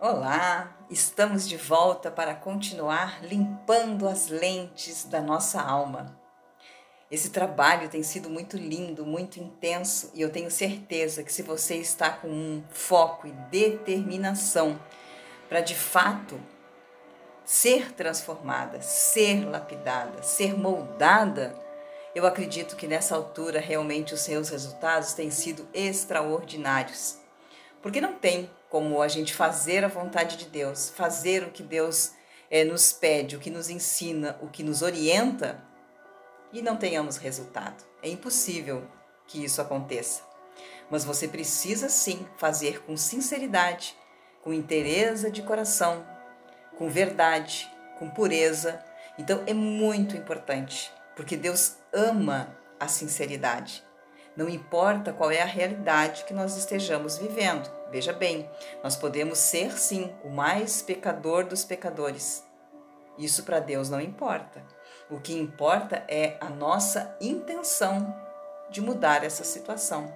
Olá, estamos de volta para continuar limpando as lentes da nossa alma. Esse trabalho tem sido muito lindo, muito intenso e eu tenho certeza que se você está com um foco e determinação para de fato ser transformada, ser lapidada, ser moldada, eu acredito que nessa altura realmente os seus resultados têm sido extraordinários. Porque não tem como a gente fazer a vontade de Deus, fazer o que Deus é, nos pede, o que nos ensina, o que nos orienta e não tenhamos resultado. É impossível que isso aconteça. Mas você precisa sim fazer com sinceridade, com interesse de coração, com verdade, com pureza. Então é muito importante, porque Deus ama a sinceridade. Não importa qual é a realidade que nós estejamos vivendo. Veja bem, nós podemos ser sim o mais pecador dos pecadores. Isso para Deus não importa. O que importa é a nossa intenção de mudar essa situação.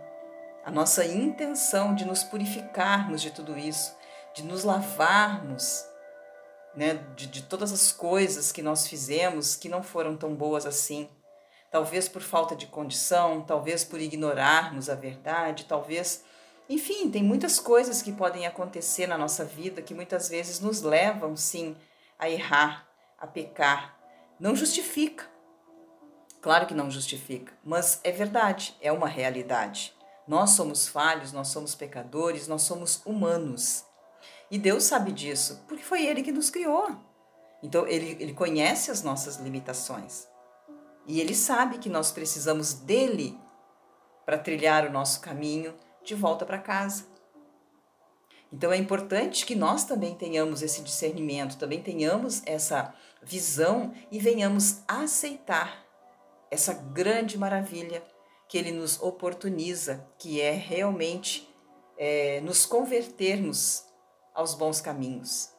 A nossa intenção de nos purificarmos de tudo isso, de nos lavarmos né, de, de todas as coisas que nós fizemos que não foram tão boas assim talvez por falta de condição, talvez por ignorarmos a verdade, talvez. Enfim, tem muitas coisas que podem acontecer na nossa vida que muitas vezes nos levam, sim, a errar, a pecar. Não justifica. Claro que não justifica, mas é verdade, é uma realidade. Nós somos falhos, nós somos pecadores, nós somos humanos. E Deus sabe disso, porque foi Ele que nos criou. Então, Ele, ele conhece as nossas limitações. E ele sabe que nós precisamos dele para trilhar o nosso caminho de volta para casa. Então é importante que nós também tenhamos esse discernimento, também tenhamos essa visão e venhamos aceitar essa grande maravilha que ele nos oportuniza, que é realmente é, nos convertermos aos bons caminhos.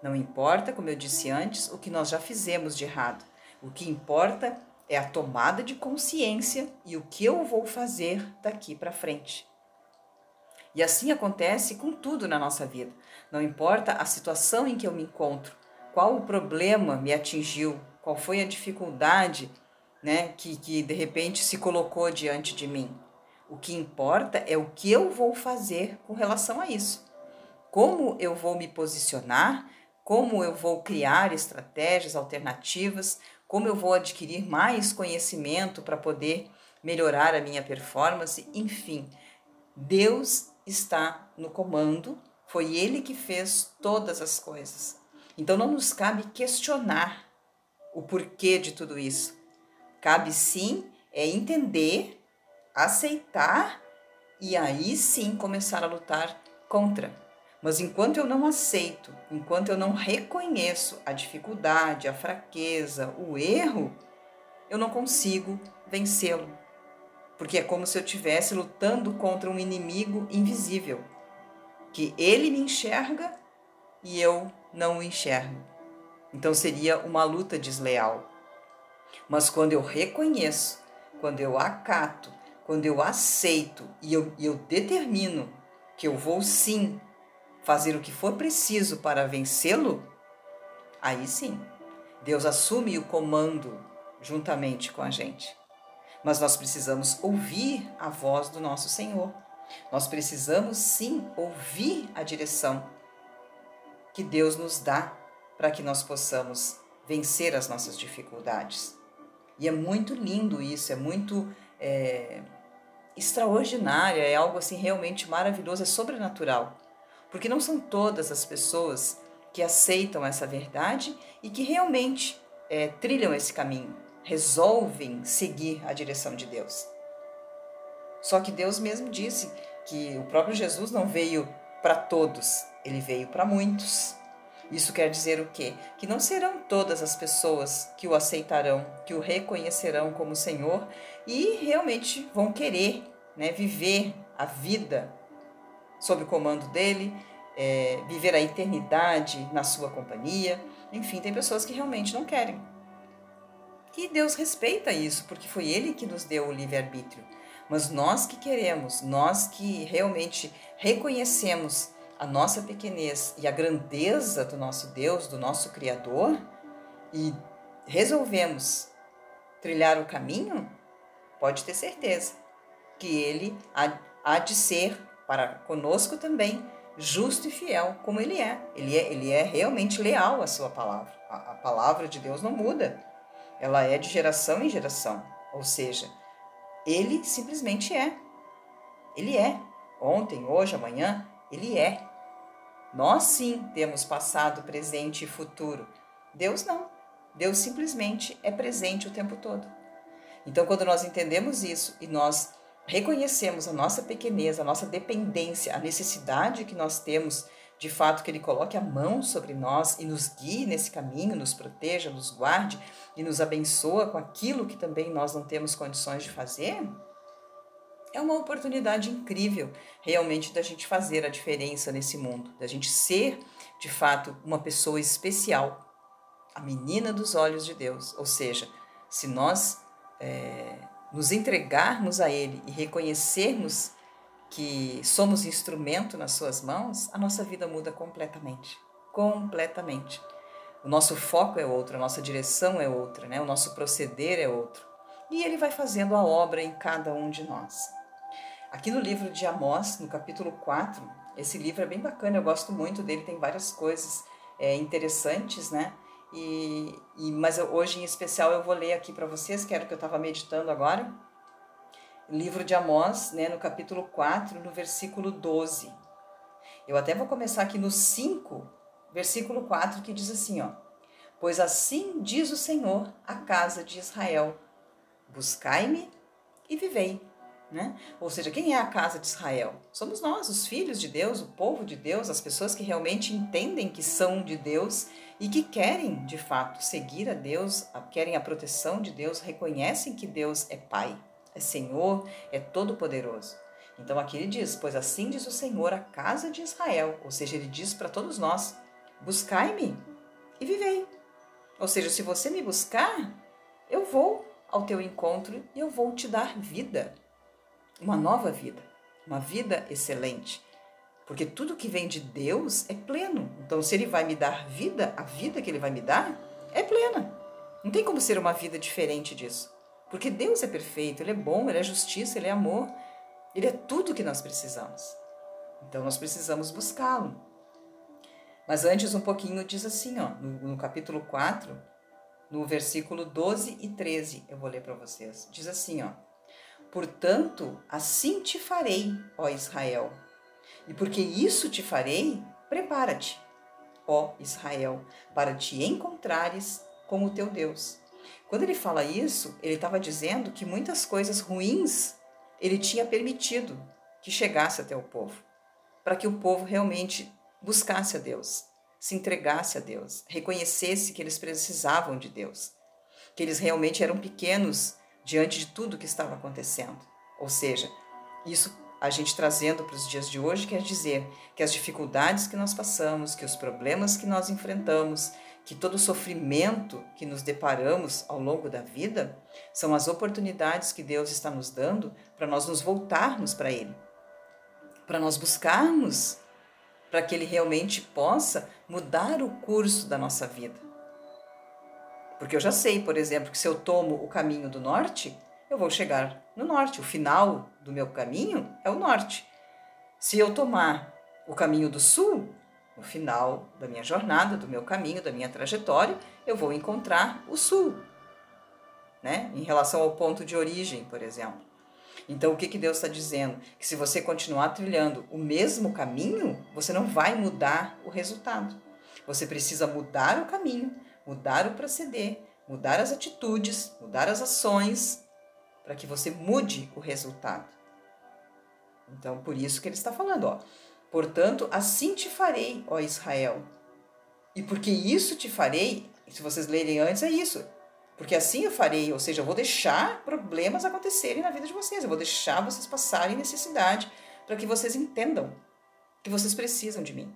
Não importa, como eu disse antes, o que nós já fizemos de errado. O que importa é a tomada de consciência e o que eu vou fazer daqui para frente. E assim acontece com tudo na nossa vida. Não importa a situação em que eu me encontro, qual o problema me atingiu, qual foi a dificuldade né, que, que de repente se colocou diante de mim. O que importa é o que eu vou fazer com relação a isso. Como eu vou me posicionar, como eu vou criar estratégias alternativas, como eu vou adquirir mais conhecimento para poder melhorar a minha performance, enfim. Deus está no comando, foi Ele que fez todas as coisas. Então não nos cabe questionar o porquê de tudo isso. Cabe sim é entender, aceitar e aí sim começar a lutar contra. Mas enquanto eu não aceito, enquanto eu não reconheço a dificuldade, a fraqueza, o erro, eu não consigo vencê-lo. Porque é como se eu estivesse lutando contra um inimigo invisível, que ele me enxerga e eu não o enxergo. Então seria uma luta desleal. Mas quando eu reconheço, quando eu acato, quando eu aceito e eu, eu determino que eu vou sim fazer o que for preciso para vencê-lo, aí sim, Deus assume o comando juntamente com a gente. Mas nós precisamos ouvir a voz do nosso Senhor. Nós precisamos sim ouvir a direção que Deus nos dá para que nós possamos vencer as nossas dificuldades. E é muito lindo isso, é muito é, extraordinário, é algo assim realmente maravilhoso, é sobrenatural porque não são todas as pessoas que aceitam essa verdade e que realmente é, trilham esse caminho, resolvem seguir a direção de Deus. Só que Deus mesmo disse que o próprio Jesus não veio para todos, ele veio para muitos. Isso quer dizer o quê? Que não serão todas as pessoas que o aceitarão, que o reconhecerão como Senhor e realmente vão querer né, viver a vida sob o comando dele, é, viver a eternidade na sua companhia. Enfim, tem pessoas que realmente não querem. E Deus respeita isso, porque foi Ele que nos deu o livre-arbítrio. Mas nós que queremos, nós que realmente reconhecemos a nossa pequenez e a grandeza do nosso Deus, do nosso Criador, e resolvemos trilhar o caminho, pode ter certeza que Ele há, de ser para conosco também justo e fiel como Ele é. Ele é, ele é realmente leal à sua palavra. A, a palavra de Deus não muda. Ela é de geração em geração. Ou seja, Ele simplesmente é. Ele é. Ontem, hoje, amanhã, Ele é. Nós sim temos passado, presente e futuro. Deus não. Deus simplesmente é presente o tempo todo. Então, quando nós entendemos isso e nós reconhecemos a nossa pequenez, a nossa dependência, a necessidade que nós temos de fato que Ele coloque a mão sobre nós e nos guie nesse caminho, nos proteja, nos guarde e nos abençoa com aquilo que também nós não temos condições de fazer, é uma oportunidade incrível realmente da gente fazer a diferença nesse mundo, da gente ser de fato uma pessoa especial, a menina dos olhos de Deus. Ou seja, se nós é, nos entregarmos a Ele e reconhecermos que somos instrumento nas Suas mãos, a nossa vida muda completamente. Completamente. O nosso foco é outro, a nossa direção é outra, né? o nosso proceder é outro. E Ele vai fazendo a obra em cada um de nós. Aqui no livro de Amós, no capítulo 4, esse livro é bem bacana, eu gosto muito dele, tem várias coisas é, interessantes, né? E, e, mas hoje em especial eu vou ler aqui para vocês, que era o que eu estava meditando agora. Livro de Amós, né, no capítulo 4, no versículo 12. Eu até vou começar aqui no 5, versículo 4, que diz assim, ó: Pois assim diz o Senhor à casa de Israel: Buscai-me e vivei né? Ou seja, quem é a casa de Israel? Somos nós, os filhos de Deus, o povo de Deus, as pessoas que realmente entendem que são de Deus e que querem, de fato, seguir a Deus, querem a proteção de Deus, reconhecem que Deus é Pai, é Senhor, é Todo-Poderoso. Então aqui ele diz: Pois assim diz o Senhor a casa de Israel, ou seja, ele diz para todos nós: Buscai-me e vivei. Ou seja, se você me buscar, eu vou ao teu encontro e eu vou te dar vida uma nova vida, uma vida excelente. Porque tudo que vem de Deus é pleno. Então, se Ele vai me dar vida, a vida que Ele vai me dar é plena. Não tem como ser uma vida diferente disso. Porque Deus é perfeito, Ele é bom, Ele é justiça, Ele é amor. Ele é tudo que nós precisamos. Então, nós precisamos buscá-lo. Mas antes, um pouquinho, diz assim, ó, no, no capítulo 4, no versículo 12 e 13, eu vou ler para vocês. Diz assim, ó. Portanto, assim te farei, ó Israel. E porque isso te farei, prepara-te, ó Israel, para te encontrares com o teu Deus. Quando ele fala isso, ele estava dizendo que muitas coisas ruins ele tinha permitido que chegasse até o povo, para que o povo realmente buscasse a Deus, se entregasse a Deus, reconhecesse que eles precisavam de Deus, que eles realmente eram pequenos diante de tudo que estava acontecendo. Ou seja, isso a gente trazendo para os dias de hoje quer dizer que as dificuldades que nós passamos, que os problemas que nós enfrentamos, que todo o sofrimento que nos deparamos ao longo da vida são as oportunidades que Deus está nos dando para nós nos voltarmos para Ele, para nós buscarmos para que Ele realmente possa mudar o curso da nossa vida. Porque eu já sei, por exemplo, que se eu tomo o caminho do norte, eu vou chegar no norte. O final do meu caminho é o norte. Se eu tomar o caminho do sul, no final da minha jornada, do meu caminho, da minha trajetória, eu vou encontrar o sul, né? Em relação ao ponto de origem, por exemplo. Então, o que, que Deus está dizendo? Que se você continuar trilhando o mesmo caminho, você não vai mudar o resultado. Você precisa mudar o caminho mudar o proceder, mudar as atitudes, mudar as ações, para que você mude o resultado. Então, por isso que ele está falando, ó. Portanto, assim te farei, ó Israel. E porque isso te farei, se vocês lerem antes, é isso. Porque assim eu farei, ou seja, eu vou deixar problemas acontecerem na vida de vocês, eu vou deixar vocês passarem necessidade para que vocês entendam que vocês precisam de mim.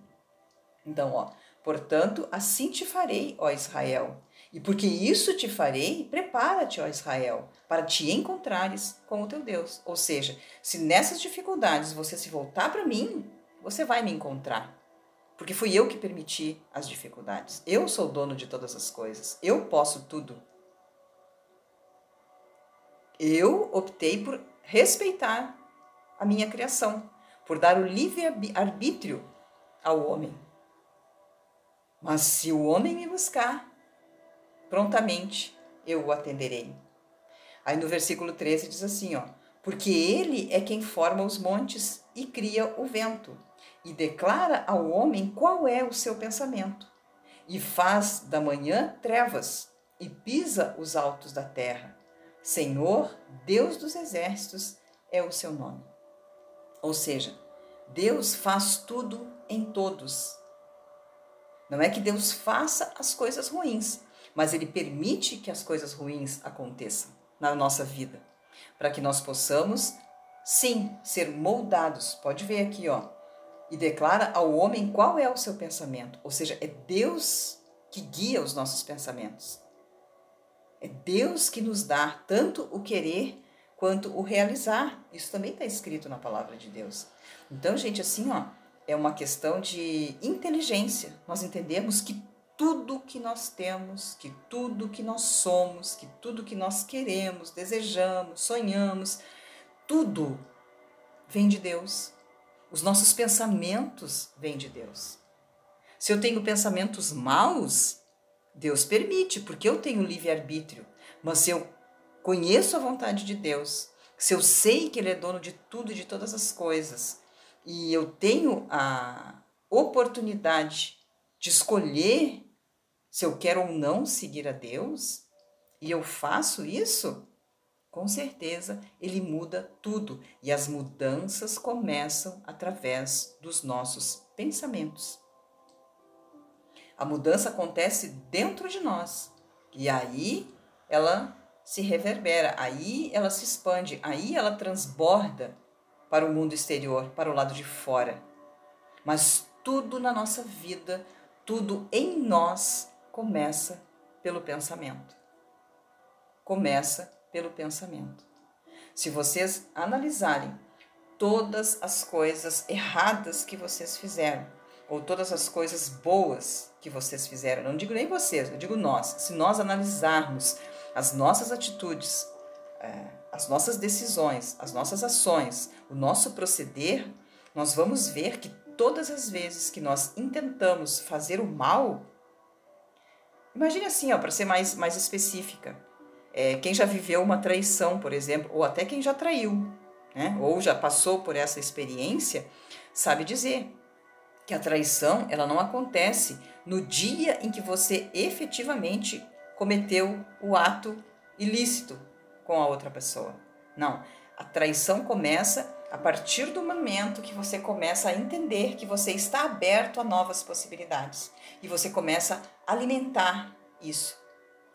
Então, ó, Portanto, assim te farei, ó Israel. E porque isso te farei, prepara-te, ó Israel, para te encontrares com o teu Deus. Ou seja, se nessas dificuldades você se voltar para mim, você vai me encontrar. Porque fui eu que permiti as dificuldades. Eu sou dono de todas as coisas. Eu posso tudo. Eu optei por respeitar a minha criação, por dar o livre arbítrio ao homem. Mas se o homem me buscar, prontamente eu o atenderei. Aí no versículo 13 diz assim, ó: Porque ele é quem forma os montes e cria o vento, e declara ao homem qual é o seu pensamento, e faz da manhã trevas, e pisa os altos da terra. Senhor, Deus dos exércitos, é o seu nome. Ou seja, Deus faz tudo em todos. Não é que Deus faça as coisas ruins, mas Ele permite que as coisas ruins aconteçam na nossa vida, para que nós possamos, sim, ser moldados. Pode ver aqui, ó. E declara ao homem qual é o seu pensamento. Ou seja, é Deus que guia os nossos pensamentos. É Deus que nos dá tanto o querer quanto o realizar. Isso também está escrito na palavra de Deus. Então, gente, assim, ó, é uma questão de inteligência. Nós entendemos que tudo que nós temos, que tudo que nós somos, que tudo que nós queremos, desejamos, sonhamos, tudo vem de Deus. Os nossos pensamentos vêm de Deus. Se eu tenho pensamentos maus, Deus permite, porque eu tenho livre-arbítrio. Mas se eu conheço a vontade de Deus, se eu sei que Ele é dono de tudo e de todas as coisas, e eu tenho a oportunidade de escolher se eu quero ou não seguir a Deus, e eu faço isso, com certeza ele muda tudo. E as mudanças começam através dos nossos pensamentos. A mudança acontece dentro de nós. E aí ela se reverbera, aí ela se expande, aí ela transborda para o mundo exterior, para o lado de fora. Mas tudo na nossa vida, tudo em nós começa pelo pensamento. Começa pelo pensamento. Se vocês analisarem todas as coisas erradas que vocês fizeram, ou todas as coisas boas que vocês fizeram, não digo nem vocês, eu digo nós, se nós analisarmos as nossas atitudes, é, as nossas decisões, as nossas ações, o nosso proceder, nós vamos ver que todas as vezes que nós intentamos fazer o mal, Imagine assim, ó, para ser mais, mais específica. É, quem já viveu uma traição, por exemplo, ou até quem já traiu, né? ou já passou por essa experiência, sabe dizer que a traição ela não acontece no dia em que você efetivamente cometeu o ato ilícito com a outra pessoa. Não, a traição começa a partir do momento que você começa a entender que você está aberto a novas possibilidades e você começa a alimentar isso.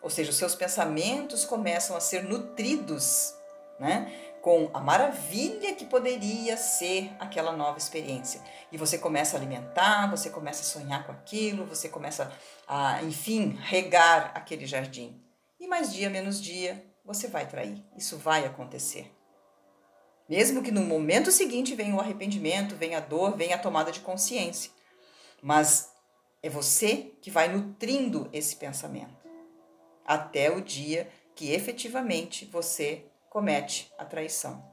Ou seja, os seus pensamentos começam a ser nutridos, né? Com a maravilha que poderia ser aquela nova experiência. E você começa a alimentar, você começa a sonhar com aquilo, você começa a, enfim, regar aquele jardim. E mais dia, menos dia, você vai trair. Isso vai acontecer. Mesmo que no momento seguinte venha o arrependimento, venha a dor, venha a tomada de consciência. Mas é você que vai nutrindo esse pensamento até o dia que efetivamente você comete a traição.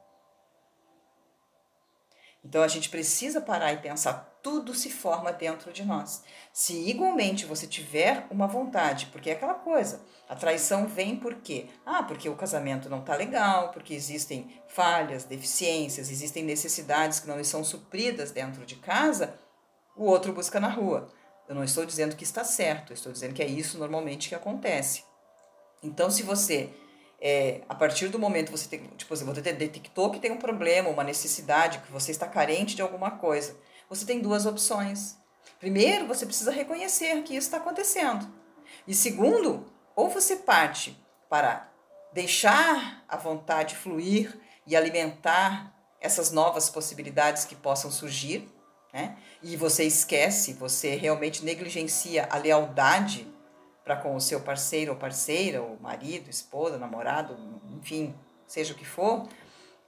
Então a gente precisa parar e pensar, tudo se forma dentro de nós. Se igualmente você tiver uma vontade, porque é aquela coisa, a traição vem por quê? Ah, porque o casamento não está legal, porque existem falhas, deficiências, existem necessidades que não são supridas dentro de casa, o outro busca na rua. Eu não estou dizendo que está certo, estou dizendo que é isso normalmente que acontece. Então, se você é, a partir do momento que você tem, tipo, você detectou que tem um problema, uma necessidade, que você está carente de alguma coisa, você tem duas opções. Primeiro, você precisa reconhecer que isso está acontecendo. E segundo, ou você parte para deixar a vontade fluir e alimentar essas novas possibilidades que possam surgir, né? E você esquece, você realmente negligencia a lealdade para com o seu parceiro ou parceira, ou marido, esposa, namorado, enfim, seja o que for,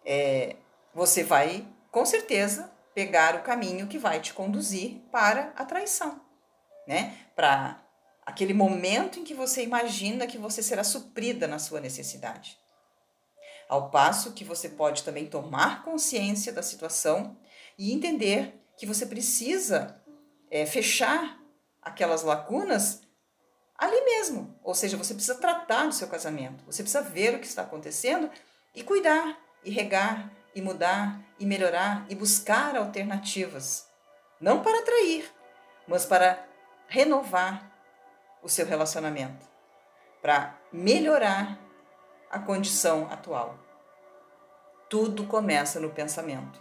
é, você vai com certeza pegar o caminho que vai te conduzir para a traição, né? Para aquele momento em que você imagina que você será suprida na sua necessidade. Ao passo que você pode também tomar consciência da situação e entender que você precisa é, fechar aquelas lacunas ali mesmo. Ou seja, você precisa tratar do seu casamento, você precisa ver o que está acontecendo e cuidar, e regar, e mudar, e melhorar, e buscar alternativas. Não para atrair, mas para renovar o seu relacionamento, para melhorar a condição atual. Tudo começa no pensamento.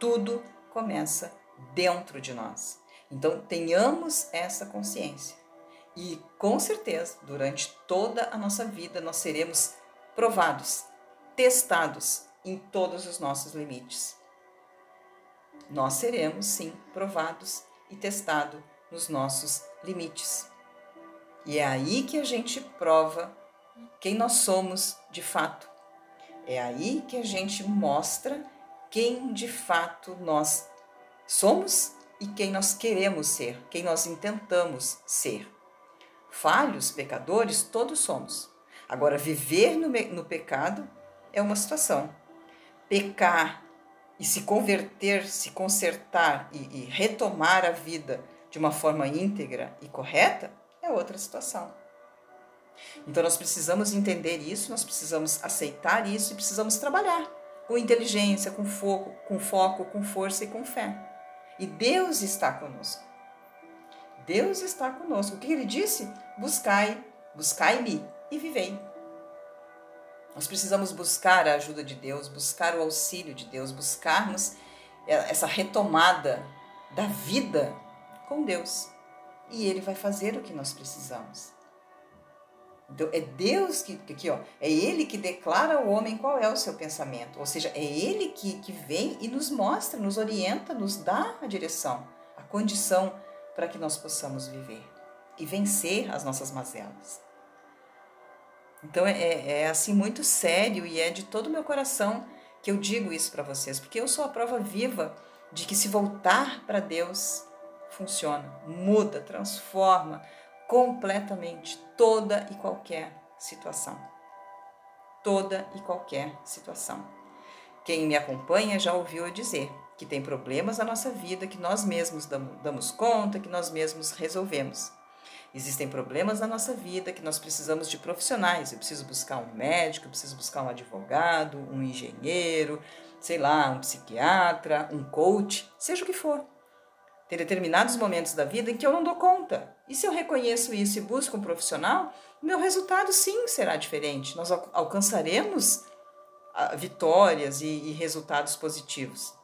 Tudo começa dentro de nós. Então, tenhamos essa consciência. E com certeza, durante toda a nossa vida, nós seremos provados, testados em todos os nossos limites. Nós seremos, sim, provados e testados nos nossos limites. E é aí que a gente prova quem nós somos de fato. É aí que a gente mostra quem de fato nós somos e quem nós queremos ser, quem nós intentamos ser. Falhos, pecadores, todos somos. Agora, viver no, no pecado é uma situação. Pecar e se converter, se consertar e, e retomar a vida de uma forma íntegra e correta é outra situação. Então nós precisamos entender isso, nós precisamos aceitar isso e precisamos trabalhar com inteligência, com foco, com foco, com força e com fé. E Deus está conosco. Deus está conosco. O que ele disse? Buscai, buscai-me e vivei. Nós precisamos buscar a ajuda de Deus, buscar o auxílio de Deus, buscarmos essa retomada da vida com Deus. E Ele vai fazer o que nós precisamos. Então, é Deus que, aqui, ó, é Ele que declara ao homem qual é o seu pensamento. Ou seja, é Ele que, que vem e nos mostra, nos orienta, nos dá a direção, a condição para que nós possamos viver e vencer as nossas mazelas. Então, é, é, é assim muito sério e é de todo o meu coração que eu digo isso para vocês, porque eu sou a prova viva de que se voltar para Deus, funciona, muda, transforma, completamente toda e qualquer situação. Toda e qualquer situação. Quem me acompanha já ouviu eu dizer que tem problemas na nossa vida que nós mesmos damos conta, que nós mesmos resolvemos. Existem problemas na nossa vida que nós precisamos de profissionais. Eu preciso buscar um médico, eu preciso buscar um advogado, um engenheiro, sei lá, um psiquiatra, um coach, seja o que for. Tem determinados momentos da vida em que eu não dou conta. E se eu reconheço isso e busco um profissional, meu resultado sim será diferente. Nós alcançaremos ah, vitórias e, e resultados positivos.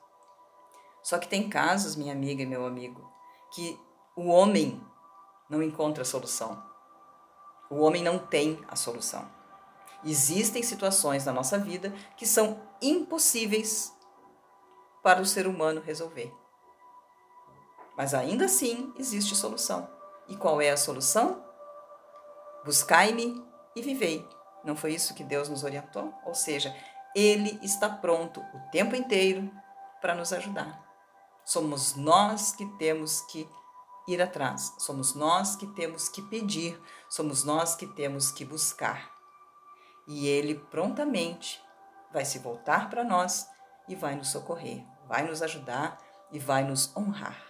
Só que tem casos, minha amiga e meu amigo, que o homem não encontra solução. O homem não tem a solução. Existem situações na nossa vida que são impossíveis para o ser humano resolver. Mas ainda assim existe solução. E qual é a solução? Buscai-me e vivei. Não foi isso que Deus nos orientou? Ou seja, Ele está pronto o tempo inteiro para nos ajudar. Somos nós que temos que ir atrás, somos nós que temos que pedir, somos nós que temos que buscar. E Ele prontamente vai se voltar para nós e vai nos socorrer, vai nos ajudar e vai nos honrar.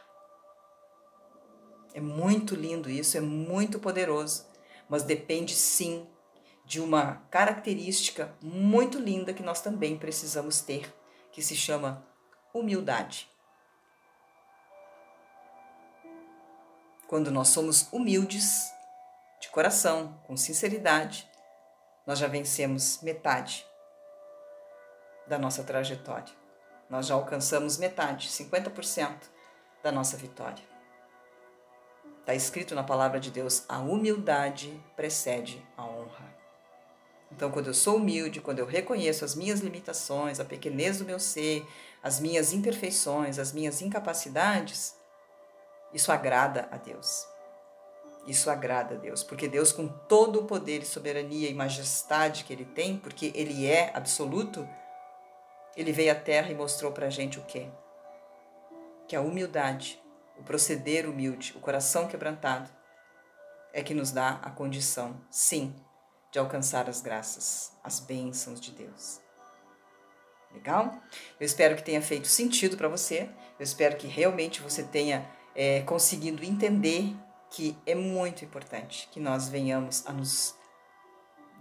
É muito lindo isso, é muito poderoso, mas depende sim de uma característica muito linda que nós também precisamos ter, que se chama humildade. Quando nós somos humildes, de coração, com sinceridade, nós já vencemos metade da nossa trajetória. Nós já alcançamos metade, 50% da nossa vitória. Está escrito na palavra de Deus: a humildade precede a honra. Então, quando eu sou humilde, quando eu reconheço as minhas limitações, a pequenez do meu ser, as minhas imperfeições, as minhas incapacidades, isso agrada a Deus. Isso agrada a Deus, porque Deus, com todo o poder e soberania e majestade que Ele tem, porque Ele é absoluto, Ele veio à Terra e mostrou para a gente o quê? que a humildade, o proceder humilde, o coração quebrantado, é que nos dá a condição, sim, de alcançar as graças, as bênçãos de Deus. Legal? Eu espero que tenha feito sentido para você. Eu espero que realmente você tenha é, conseguido entender que é muito importante que nós venhamos a nos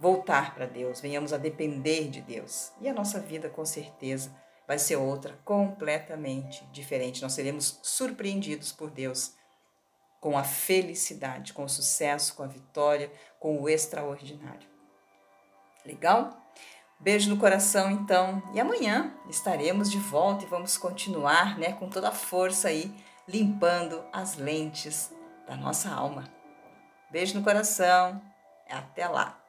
voltar para Deus, venhamos a depender de Deus. E a nossa vida, com certeza, vai ser outra, completamente diferente. Nós seremos surpreendidos por Deus com a felicidade, com o sucesso, com a vitória, com o extraordinário. Legal? Beijo no coração, então. E amanhã estaremos de volta e vamos continuar, né, com toda a força aí, limpando as lentes da nossa alma. Beijo no coração. Até lá.